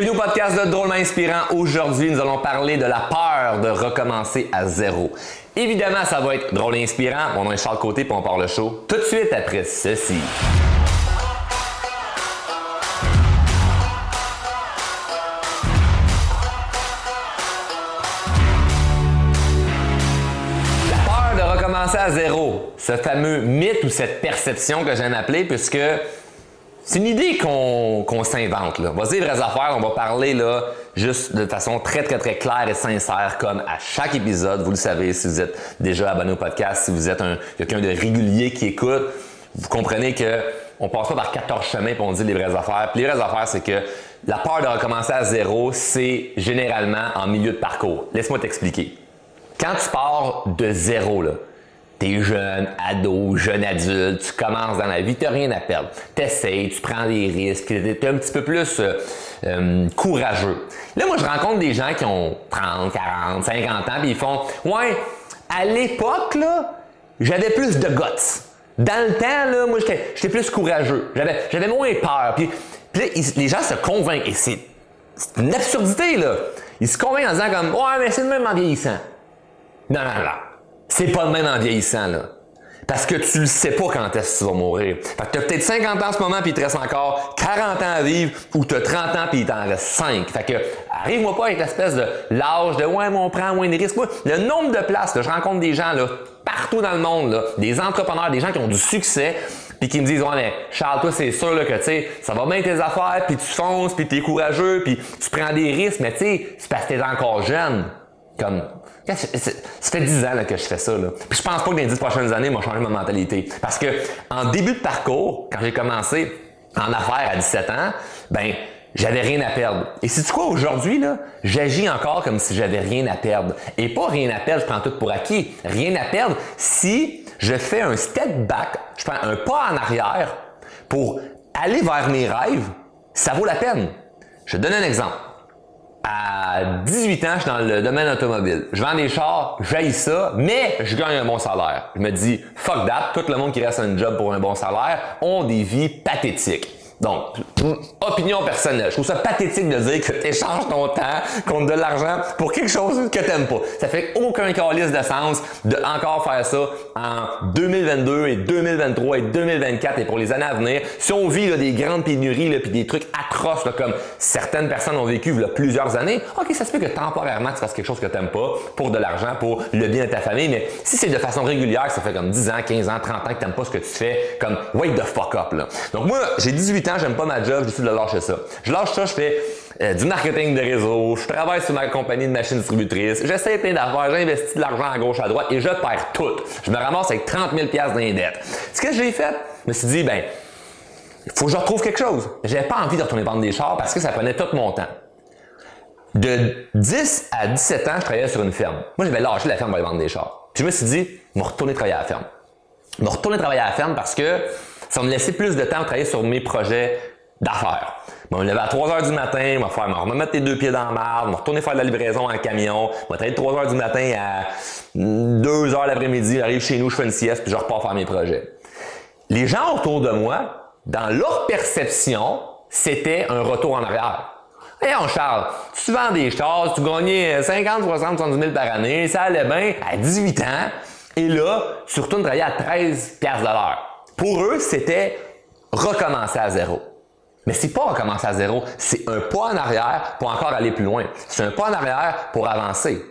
Bienvenue au podcast de Drôlement Inspirant. Aujourd'hui, nous allons parler de la peur de recommencer à zéro. Évidemment, ça va être drôle et inspirant. Mon nom est Charles Côté, puis on part le show tout de suite après ceci. La peur de recommencer à zéro, ce fameux mythe ou cette perception que j'aime appeler, puisque c'est une idée qu'on s'invente. Là. On va dire vraies affaires, on va parler là, juste de façon très très très claire et sincère, comme à chaque épisode. Vous le savez, si vous êtes déjà abonné au podcast, si vous êtes un, quelqu'un de régulier qui écoute, vous comprenez que on passe pas par 14 chemins pour on dit les vraies affaires. Puis les vraies affaires, c'est que la peur de recommencer à zéro, c'est généralement en milieu de parcours. Laisse-moi t'expliquer. Quand tu pars de zéro, là, T'es jeune, ado, jeune adulte, tu commences dans la vie, t'as rien à perdre. T'essayes, tu prends des risques, t'es un petit peu plus euh, euh, courageux. Là, moi, je rencontre des gens qui ont 30, 40, 50 ans, puis ils font Ouais, à l'époque, là, j'avais plus de guts. Dans le temps, là, moi, j'étais plus courageux. J'avais, j'avais moins peur. Puis, puis là, les gens se convainquent, et c'est, une absurdité, là. Ils se convainquent en disant comme Ouais, mais c'est le même en vieillissant. Non, non, non. C'est pas le même en vieillissant, là. Parce que tu le sais pas quand est-ce que tu vas mourir. Fait que t'as peut-être 50 ans en ce moment puis il te reste encore 40 ans à vivre ou t'as 30 ans puis il t'en reste 5. Fait que arrive-moi pas avec l'espèce de l'âge de ouais, mais on prend moins de risques. Le nombre de places, là, je rencontre des gens là, partout dans le monde, là, des entrepreneurs, des gens qui ont du succès puis qui me disent ouais mais Charles toi c'est sûr là, que tu sais ça va bien tes affaires puis tu fonces puis t'es courageux puis tu prends des risques mais tu sais c'est parce que t'es encore jeune comme ça fait 10 ans là, que je fais ça. Là. Puis je pense pas que les 10 prochaines années, m'a changé ma mentalité. Parce que en début de parcours, quand j'ai commencé en affaires à 17 ans, ben j'avais rien à perdre. Et c'est quoi aujourd'hui là, j'agis encore comme si j'avais rien à perdre. Et pas rien à perdre, je prends tout pour acquis. Rien à perdre si je fais un step back, je prends un pas en arrière pour aller vers mes rêves, ça vaut la peine. Je donne un exemple à 18 ans, je suis dans le domaine automobile. Je vends des chars, j'aille ça, mais je gagne un bon salaire. Je me dis, fuck that, tout le monde qui reste un job pour un bon salaire ont des vies pathétiques. Donc, opinion personnelle. Je trouve ça pathétique de dire que tu échanges ton temps contre de l'argent pour quelque chose que t'aimes pas. Ça fait aucun calice de sens de encore faire ça en 2022 et 2023 et 2024 et pour les années à venir. Si on vit des grandes pénuries et des trucs atroces comme certaines personnes ont vécu a plusieurs années, ok, ça se peut que temporairement tu fasses quelque chose que t'aimes pas pour de l'argent, pour le bien de ta famille, mais si c'est de façon régulière, ça fait comme 10 ans, 15 ans, 30 ans que t'aimes pas ce que tu fais, comme wake the fuck up là. Donc moi, j'ai 18 j'aime pas ma job, je décide de lâcher ça. Je lâche ça, je fais euh, du marketing de réseau, je travaille sur ma compagnie de machines distributrices, j'essaie plein d'affaires, j'investis de l'argent à gauche, à droite et je perds tout. Je me ramasse avec 30 000 dans les dettes. Ce que j'ai fait, je me suis dit, ben, il faut que je retrouve quelque chose. J'avais pas envie de retourner vendre des chars parce que ça prenait tout mon temps. De 10 à 17 ans, je travaillais sur une ferme. Moi, j'avais lâché la ferme pour aller vendre des chars. Puis je me suis dit, je vais retourner travailler à la ferme. Je vais retourner travailler à la ferme parce que ça me laisser plus de temps à travailler sur mes projets d'affaires. Bon, me lever à 3 heures du matin, je vais faire, me mettre les deux pieds dans la marde, je vais retourner faire de la livraison en camion, je vais de 3 heures du matin à 2 heures l'après-midi, j'arrive chez nous, je fais une sieste, puis je repars faire mes projets. Les gens autour de moi, dans leur perception, c'était un retour en arrière. Hey, on Charles, tu vends des chars, tu gagnais 50, 60, 70 000 par année, ça allait bien à 18 ans, et là, tu retournes travailler à 13 de l'heure. Pour eux, c'était recommencer à zéro. Mais c'est pas recommencer à zéro, c'est un pas en arrière pour encore aller plus loin. C'est un pas en arrière pour avancer.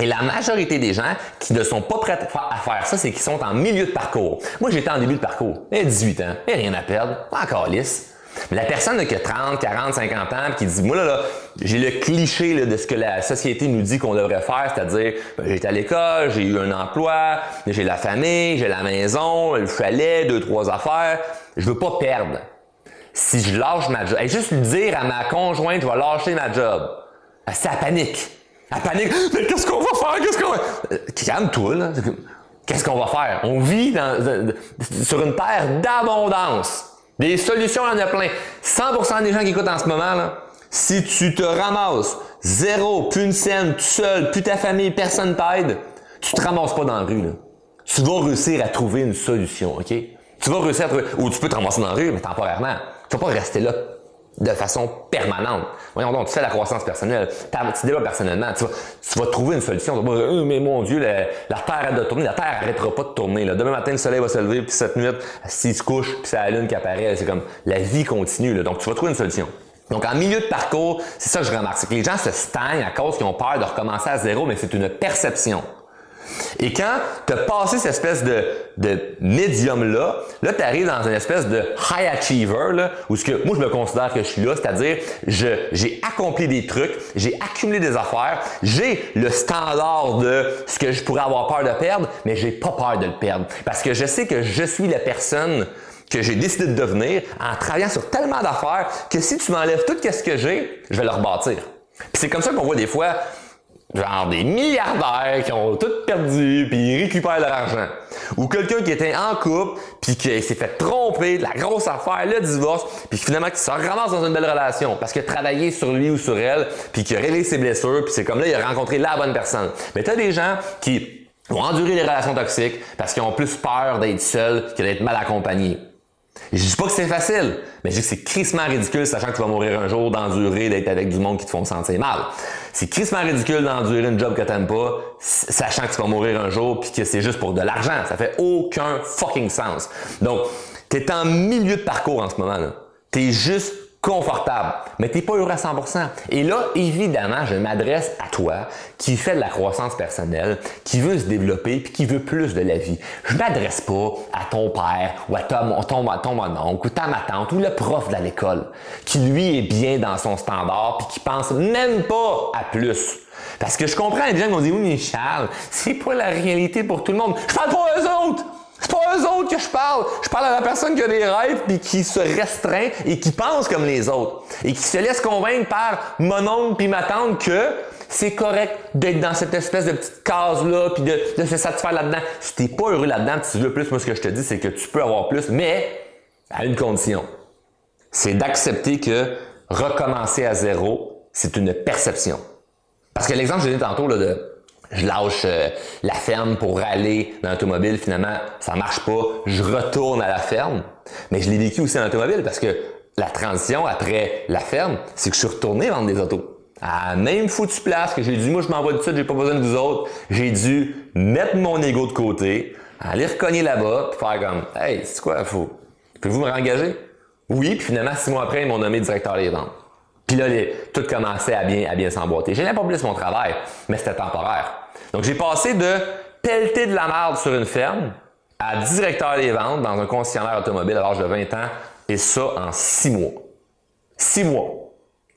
Et la majorité des gens qui ne sont pas prêts à faire ça, c'est qu'ils sont en milieu de parcours. Moi, j'étais en début de parcours. J'ai 18 ans, et rien à perdre, encore lisse. Mais la personne qui a 30, 40, 50 ans, qui dit, moi là, là j'ai le cliché de ce que la société nous dit qu'on devrait faire, c'est-à-dire, ben, été à l'école, j'ai eu un emploi, j'ai la famille, j'ai la maison, le chalet, deux, trois affaires. Je veux pas perdre. Si je lâche ma job, et juste lui dire à ma conjointe, je vais lâcher ma job, ça panique. Elle panique. Mais qu'est-ce qu'on va faire? Qu'est-ce qu'on va... Euh, calme-toi, là. Qu'est-ce qu'on va faire? On vit dans, sur une terre d'abondance. Des solutions, il y en a plein. 100% des gens qui écoutent en ce moment, là, si tu te ramasses zéro, plus une scène, tout seul, plus ta famille, personne t'aide, tu te ramasses pas dans la rue. Là. Tu vas réussir à trouver une solution, OK? Tu vas réussir à trouver... Ou tu peux te ramasser dans la rue, mais temporairement. Vas pas rester là de façon permanente. Voyons donc, tu fais la croissance personnelle, tu développes personnellement, tu vas, tu vas trouver une solution. Tu vas dire, euh, mais mon Dieu, la, Terre arrête de tourner, la Terre arrêtera pas de tourner. Là. Demain matin, le soleil va se lever, puis cette nuit, s'il se couche, puis c'est la lune qui apparaît, c'est comme la vie continue. Là. Donc, tu vas trouver une solution. Donc, en milieu de parcours, c'est ça que je remarque, c'est que les gens se stagnent à cause qu'ils ont peur de recommencer à zéro, mais c'est une perception. Et quand tu as passé cette espèce de, de médium-là, là, tu arrives dans une espèce de high achiever, là, où ce que moi je me considère que je suis là, c'est-à-dire j'ai accompli des trucs, j'ai accumulé des affaires, j'ai le standard de ce que je pourrais avoir peur de perdre, mais j'ai pas peur de le perdre. Parce que je sais que je suis la personne que j'ai décidé de devenir en travaillant sur tellement d'affaires que si tu m'enlèves tout ce que j'ai, je vais le rebâtir. Puis c'est comme ça qu'on voit des fois genre des milliardaires qui ont tout perdu puis ils récupèrent leur argent. Ou quelqu'un qui était en couple puis qui s'est fait tromper, la grosse affaire, le divorce, puis finalement qui se ramasse dans une belle relation parce qu'il a travaillé sur lui ou sur elle, puis qui a réglé ses blessures, puis c'est comme là il a rencontré la bonne personne. Mais tu as des gens qui ont enduré les relations toxiques parce qu'ils ont plus peur d'être seuls que d'être mal accompagnés. Je dis pas que c'est facile, mais je dis que c'est crissement ridicule, sachant que tu vas mourir un jour, d'endurer, d'être avec du monde qui te font sentir mal. C'est crissement ridicule d'endurer une job que t'aimes pas, sachant que tu vas mourir un jour, puis que c'est juste pour de l'argent. Ça fait aucun fucking sens. Donc, t'es en milieu de parcours en ce moment. là. T'es juste confortable, mais tu n'es pas heureux à 100%. Et là, évidemment, je m'adresse à toi qui fait de la croissance personnelle, qui veut se développer puis qui veut plus de la vie. Je m'adresse pas à ton père ou à ton, ton, ton oncle ou ta ma tante ou le prof de l'école qui lui est bien dans son standard puis qui pense même pas à plus. Parce que je comprends les gens qui vont dire oui mais Charles, c'est pas la réalité pour tout le monde. Je parle pas aux autres. C'est pas eux autres que je parle. Je parle à la personne qui a des rêves puis qui se restreint et qui pense comme les autres et qui se laisse convaincre par mon oncle puis ma tante que c'est correct d'être dans cette espèce de petite case là puis de, se satisfaire là-dedans. Si t'es pas heureux là-dedans, tu veux plus, moi ce que je te dis c'est que tu peux avoir plus, mais à une condition. C'est d'accepter que recommencer à zéro, c'est une perception. Parce que l'exemple que j'ai donné tantôt là, de je lâche euh, la ferme pour aller dans l'automobile, finalement, ça marche pas, je retourne à la ferme. Mais je l'ai vécu aussi en automobile parce que la transition après la ferme, c'est que je suis retourné vendre des autos. À même foutue place que j'ai dit, moi je m'envoie de ça, j'ai pas besoin de vous autres. J'ai dû mettre mon ego de côté, aller recogner là-bas, puis faire comme, hey, c'est quoi, faut, pouvez-vous me rengager? Oui, puis finalement, six mois après, ils m'ont nommé directeur des ventes. Puis là, tout commençait à bien, à bien s'emboîter. J'aimais pas plus mon travail, mais c'était temporaire. Donc, j'ai passé de pelleter de la merde sur une ferme à directeur des ventes dans un concessionnaire automobile à l'âge de 20 ans, et ça en six mois. Six mois.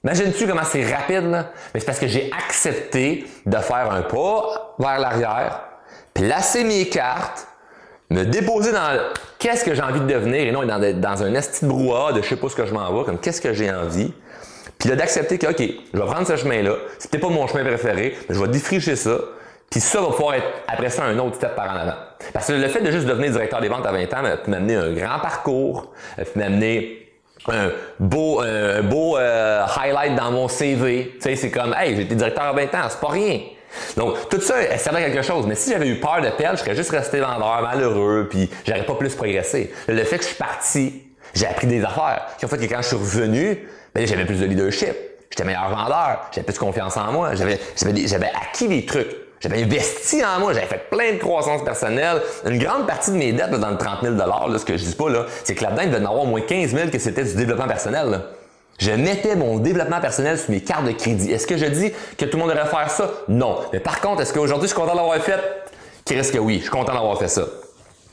Imagines-tu comment c'est rapide, là? Mais c'est parce que j'ai accepté de faire un pas vers l'arrière, placer mes cartes, me déposer dans qu'est-ce que j'ai envie de devenir et non dans, dans un esti de brouhaha de je sais pas ce que je m'en vais, comme qu'est-ce que j'ai envie. Puis là, d'accepter que, OK, je vais prendre ce chemin-là, c'était pas mon chemin préféré, mais je vais défricher ça, puis ça va pouvoir être, après ça, un autre step par en avant. Parce que le fait de juste devenir directeur des ventes à 20 ans m'a amené un grand parcours, m'a amené un beau, un beau euh, highlight dans mon CV. Tu sais, c'est comme, hey, été directeur à 20 ans, c'est pas rien. Donc, tout ça, ça servait à quelque chose. Mais si j'avais eu peur de perdre, je serais juste resté vendeur, malheureux, puis j'aurais pas plus progressé. Le fait que je suis parti, j'ai appris des affaires qui fait quand je suis revenu, j'avais plus de leadership. J'étais meilleur vendeur. J'avais plus confiance en moi. J'avais, acquis des trucs. J'avais investi en moi, j'avais fait plein de croissance personnelle. Une grande partie de mes dettes dans le 30 000 là, ce que je dis pas, là, c'est que là-dedans, il devait en avoir moins 15 000 que c'était du développement personnel. Je mettais mon développement personnel sur mes cartes de crédit. Est-ce que je dis que tout le monde devrait faire ça? Non. Mais par contre, est-ce qu'aujourd'hui, je suis content d'avoir fait? Qu'est-ce que oui, je suis content d'avoir fait ça.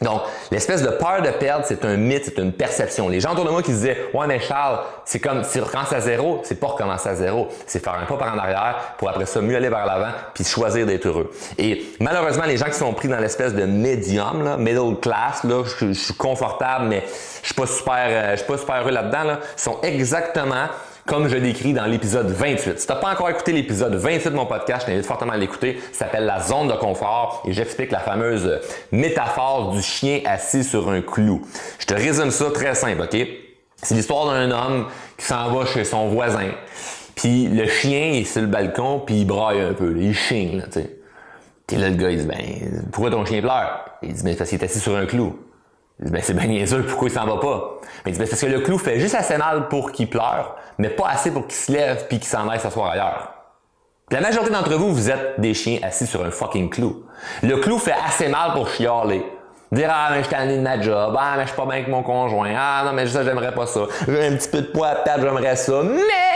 Donc, l'espèce de peur de perdre, c'est un mythe, c'est une perception. Les gens autour de moi qui disaient, ouais, mais Charles, c'est comme, si tu recommences à zéro, c'est pas recommencer à zéro. C'est faire un pas par en arrière pour après ça mieux aller vers l'avant puis choisir d'être heureux. Et malheureusement, les gens qui sont pris dans l'espèce de médium, là, middle class, là, je, suis confortable, mais je suis pas super, euh, je suis pas super heureux là-dedans, là, sont exactement comme je décris dans l'épisode 28. Si tu pas encore écouté l'épisode 28 de mon podcast, je t'invite fortement à l'écouter. Ça s'appelle la zone de confort et j'explique la fameuse métaphore du chien assis sur un clou. Je te résume ça très simple, OK? C'est l'histoire d'un homme qui s'en va chez son voisin. Puis le chien est sur le balcon, puis il braille un peu, il chigne, tu sais. Puis là, le gars, il dit, ben, pourquoi ton chien pleure? Il dit, mais parce qu'il est assis sur un clou. Ben, c'est bien niaiseux, pourquoi il s'en va pas? Ben, ben, parce que le clou fait juste assez mal pour qu'il pleure, mais pas assez pour qu'il se lève puis qu'il s'en aille s'asseoir ailleurs. La majorité d'entre vous, vous êtes des chiens assis sur un fucking clou. Le clou fait assez mal pour chialer. Dire Ah, mais je suis de ma job. Ah, mais je suis pas bien avec mon conjoint. Ah, non, mais ça, j'aimerais pas ça. J'ai un petit peu de poids à table, j'aimerais ça. Mais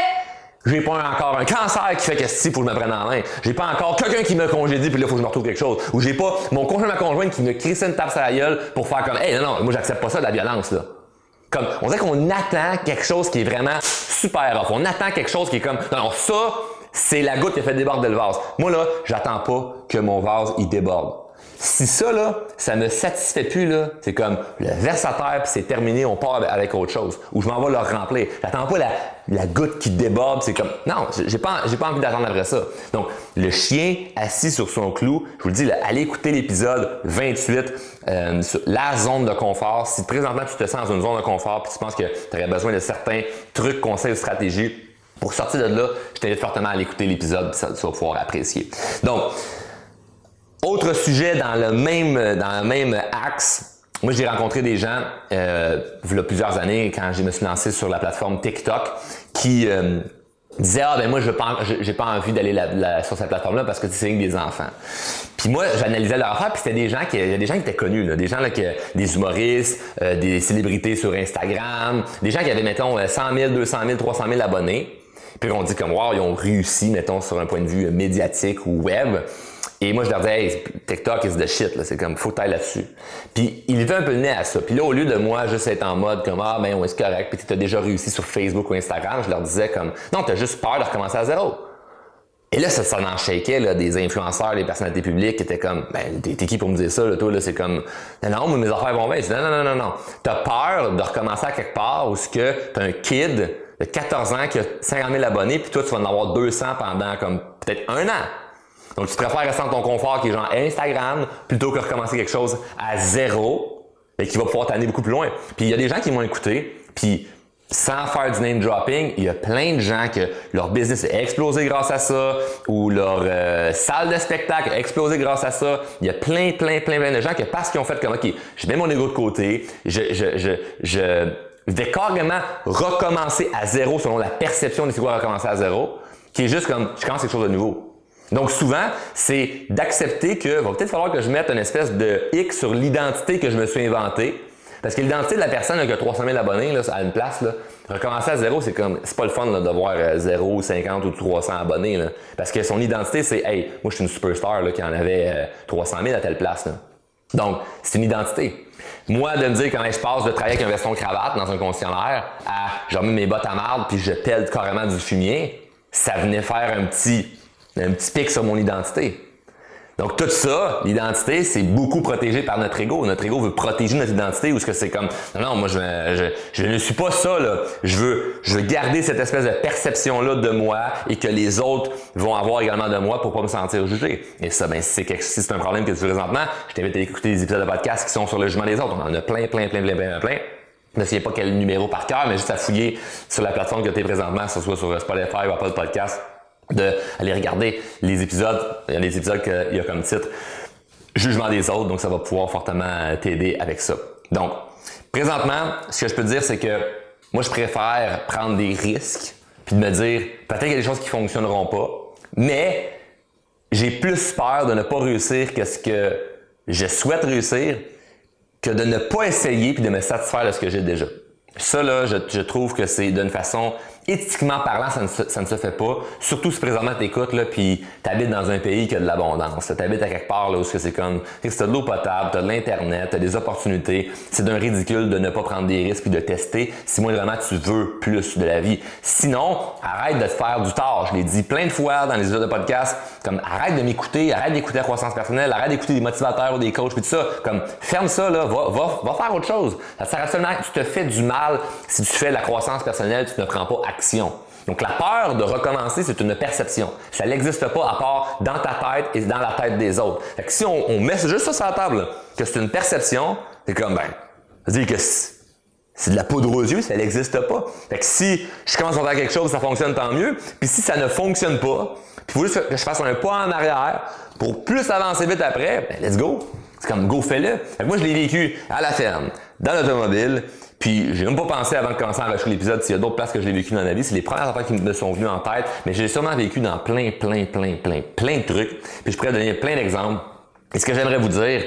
j'ai pas encore un cancer qui fait que faut que je me prenne en main. J'ai pas encore quelqu'un qui me congédie puis là, faut que je me retrouve quelque chose. Ou j'ai pas mon conjoint, ma conjointe qui me crisse une tape sur la gueule pour faire comme, hey, non, non, moi, j'accepte pas ça de la violence, là. Comme, on dirait qu'on attend quelque chose qui est vraiment super off. On attend quelque chose qui est comme, non, non, ça, c'est la goutte qui a fait déborder le vase. Moi, là, j'attends pas que mon vase, il déborde. Si ça, là, ça me satisfait plus, là, c'est comme le verse à terre, puis c'est terminé, on part avec autre chose. Ou je m'en vais le remplir. J'attends pas la, la goutte qui déborde, c'est comme, non, j'ai pas, j'ai pas envie d'attendre après ça. Donc, le chien assis sur son clou, je vous le dis, allez écouter l'épisode 28 euh, sur la zone de confort. Si présentement tu te sens dans une zone de confort, puis tu penses que tu aurais besoin de certains trucs, conseils ou stratégies, pour sortir de là, je t'invite fortement à aller écouter l'épisode, ça, tu vas pouvoir apprécier. Donc, autre sujet dans le même, dans le même axe, moi j'ai rencontré des gens, euh, il y a plusieurs années, quand je me suis lancé sur la plateforme TikTok, qui euh, disaient ah ben moi je j'ai pas envie d'aller sur cette plateforme là parce que c'est des enfants. Puis moi j'analysais leur affaire puis c'était des gens qui y a des gens qui étaient connus là, des gens là qui des humoristes, euh, des célébrités sur Instagram, des gens qui avaient mettons 100 000, 200 000, 300 000 abonnés. Puis on dit comme wow ils ont réussi mettons sur un point de vue médiatique ou web. Et moi, je leur disais, hey, TikTok is the shit, là. C'est comme, faut tailler là-dessus. Puis, il était un peu le nez à ça. Puis là, au lieu de moi juste être en mode comme, ah, ben, ouais, c'est correct, puis tu as déjà réussi sur Facebook ou Instagram, je leur disais comme, non, t'as juste peur de recommencer à zéro. Et là, ça, ça en là, des influenceurs, des personnalités publiques qui étaient comme, ben, t'es qui pour me dire ça, là, toi, là, c'est comme, non, non, mais mes affaires vont bien. Je dis, non, non, non, non, non. T'as peur de recommencer à quelque part où ce que t'as un kid de 14 ans qui a 50 000 abonnés, puis toi, tu vas en avoir 200 pendant comme peut-être un an. Donc, tu préfères rester dans ton confort qui est genre Instagram plutôt que recommencer quelque chose à zéro et qui va pouvoir t'amener beaucoup plus loin. Puis il y a des gens qui m'ont écouté, puis sans faire du name dropping, il y a plein de gens que leur business a explosé grâce à ça, ou leur euh, salle de spectacle a explosé grâce à ça. Il y a plein, plein, plein, plein de gens que parce qu'ils ont fait comme, OK, je mets mon ego de côté, je, je, je, je vais carrément recommencer à zéro selon la perception de c'est quoi recommencer à zéro, qui est juste comme, je commence quelque chose de nouveau. Donc souvent, c'est d'accepter que va peut-être falloir que je mette une espèce de X sur l'identité que je me suis inventée. Parce que l'identité de la personne qui a 300 000 abonnés là, à une place, là, recommencer à zéro, c'est comme c'est pas le fun là, de voir 0, 50 ou 300 abonnés. Là. Parce que son identité, c'est Hey, moi je suis une superstar là, qui en avait 300 euh, 000 à telle place. Là. Donc, c'est une identité. Moi, de me dire comment je passe de travailler avec un veston cravate dans un concessionnaire à je remets mes bottes à marde puis je pèle carrément du fumier, ça venait faire un petit un petit pic sur mon identité. Donc tout ça, l'identité, c'est beaucoup protégé par notre ego. Notre ego veut protéger notre identité ou est-ce que c'est comme non, non, moi je, je, je, ne suis pas ça là. Je veux je veux garder cette espèce de perception là de moi et que les autres vont avoir également de moi pour pas me sentir jugé. Et ça ben si c'est si c'est un problème que tu veux présentement, je t'invite à écouter les épisodes de podcast qui sont sur le jugement des autres. On en a plein plein plein plein plein plein. Je ne sais pas quel numéro par cœur, mais juste à fouiller sur la plateforme que tu es présentement, que ce soit sur Spotify ou Apple Podcast d'aller regarder les épisodes. Il y a des épisodes qu'il y a comme titre Jugement des autres, donc ça va pouvoir fortement t'aider avec ça. Donc, présentement, ce que je peux te dire, c'est que moi, je préfère prendre des risques puis de me dire peut-être qu'il y a des choses qui fonctionneront pas, mais j'ai plus peur de ne pas réussir que ce que je souhaite réussir que de ne pas essayer puis de me satisfaire de ce que j'ai déjà. Ça, là, je trouve que c'est d'une façon éthiquement parlant, ça ne, se, ça ne se fait pas. Surtout si présentement t'écoutes, là, puis t'habites dans un pays qui a de l'abondance. T'habites à quelque part, là, où c'est comme, t'as de l'eau potable, t'as de l'internet, t'as des opportunités. C'est d'un ridicule de ne pas prendre des risques puis de tester si moi vraiment tu veux plus de la vie. Sinon, arrête de te faire du tort. Je l'ai dit plein de fois dans les épisodes de podcast. Comme, arrête de m'écouter, arrête d'écouter la croissance personnelle, arrête d'écouter des motivateurs ou des coachs tout ça. Comme, ferme ça, là, va, va, va faire autre chose. Ça sert absolument, tu te fais du mal si tu fais la croissance personnelle, tu ne prends pas donc la peur de recommencer, c'est une perception. Ça n'existe pas à part dans ta tête et dans la tête des autres. Fait que si on, met juste ça sur la table, que c'est une perception, c'est comme ben, dire que c'est de la poudre aux yeux, ça n'existe pas. Fait que si je commence à faire quelque chose, ça fonctionne tant mieux. Puis si ça ne fonctionne pas, puis il faut juste que je fasse un pas en arrière pour plus avancer vite après, ben let's go. C'est comme go fais-le. Moi je l'ai vécu à la ferme, dans l'automobile, puis j'ai même pas pensé avant de commencer à enregistrer l'épisode s'il y a d'autres places que je l'ai vécu dans la vie. C'est les premières affaires qui me sont venues en tête, mais j'ai sûrement vécu dans plein, plein, plein, plein, plein de trucs. Puis je pourrais donner plein d'exemples. Et ce que j'aimerais vous dire,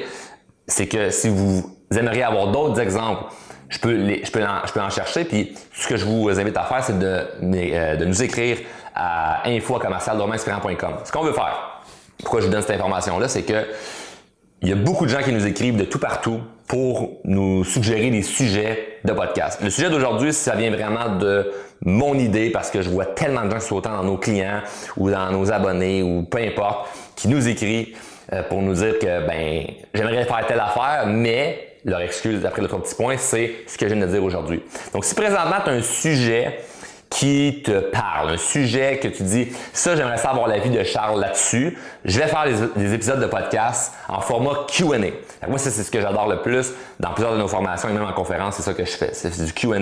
c'est que si vous aimeriez avoir d'autres exemples, je peux, je, peux en, je peux en chercher. Puis ce que je vous invite à faire, c'est de, euh, de nous écrire à info.commercial.com. Ce qu'on veut faire, pourquoi je vous donne cette information-là, c'est que il y a beaucoup de gens qui nous écrivent de tout partout pour nous suggérer des sujets de podcast. Le sujet d'aujourd'hui, ça vient vraiment de mon idée parce que je vois tellement de gens qui sont autant dans nos clients ou dans nos abonnés ou peu importe, qui nous écrivent euh, pour nous dire que ben j'aimerais faire telle affaire, mais leur excuse d'après le trois petits points, c'est ce que je viens de dire aujourd'hui. Donc si présentement tu as un sujet qui te parle, un sujet que tu dis, ça, j'aimerais savoir l'avis de Charles là-dessus. Je vais faire des, épisodes de podcast en format Q&A. Moi, c'est ce que j'adore le plus dans plusieurs de nos formations et même en conférence, c'est ça que je fais. C'est du Q&A,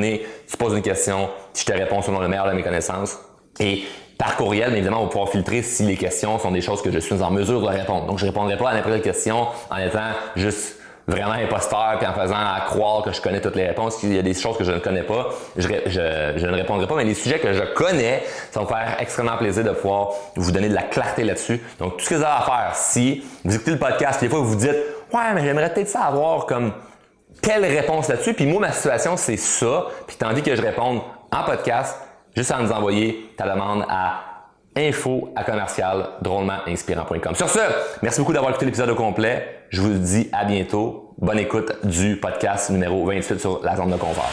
tu poses une question, je te réponds selon le meilleur de mes connaissances. Et par courriel, mais évidemment, on va pouvoir filtrer si les questions sont des choses que je suis en mesure de répondre. Donc, je répondrai pas à n'importe quelle question en étant juste vraiment imposteur puis en faisant à croire que je connais toutes les réponses. Il y a des choses que je ne connais pas, je, je, ne répondrai pas, mais les sujets que je connais, ça va me faire extrêmement plaisir de pouvoir vous donner de la clarté là-dessus. Donc, tout ce que vous avez à faire, si vous écoutez le podcast, des fois vous vous dites Ouais, mais j'aimerais peut-être savoir comme quelle réponse là-dessus. Puis moi, ma situation, c'est ça. Puis envie que je réponde en podcast, juste à nous envoyer ta demande à info à commercial drôlement inspirant.com. Sur ce, merci beaucoup d'avoir écouté l'épisode au complet. Je vous dis à bientôt. Bonne écoute du podcast numéro 28 sur la zone de confort.